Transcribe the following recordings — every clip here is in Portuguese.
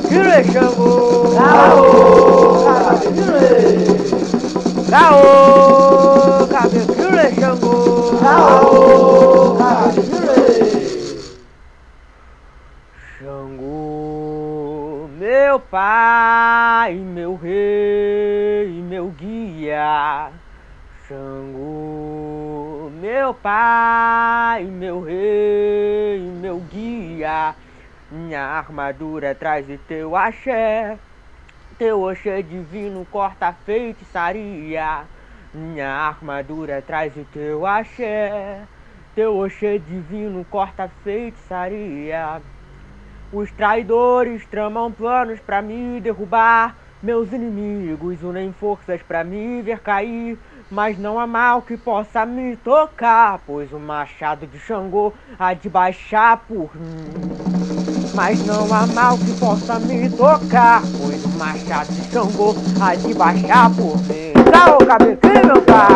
Cabecure Xangô. Gaô, cabecure. Gaô, Cabecure Xangô. Gaô, cabecure. Xangô, meu pai, meu rei, meu guia. Xangô, meu pai, meu rei, meu guia. Minha armadura traz o teu axé. Teu oxê divino corta a feitiçaria. Minha armadura traz o teu axé. Teu oxê divino corta a feitiçaria. Os traidores tramam planos pra me derrubar. Meus inimigos unem forças pra me ver cair. Mas não há mal que possa me tocar, pois o machado de Xangô há de baixar por mim. Mas não há mal que possa me tocar, pois o machado de Xangô há de baixar por mim. Dá o cabelo, meu pai!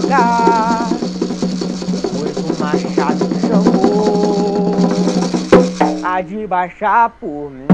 Tocar, pois o machado Xangô há de baixar por mim.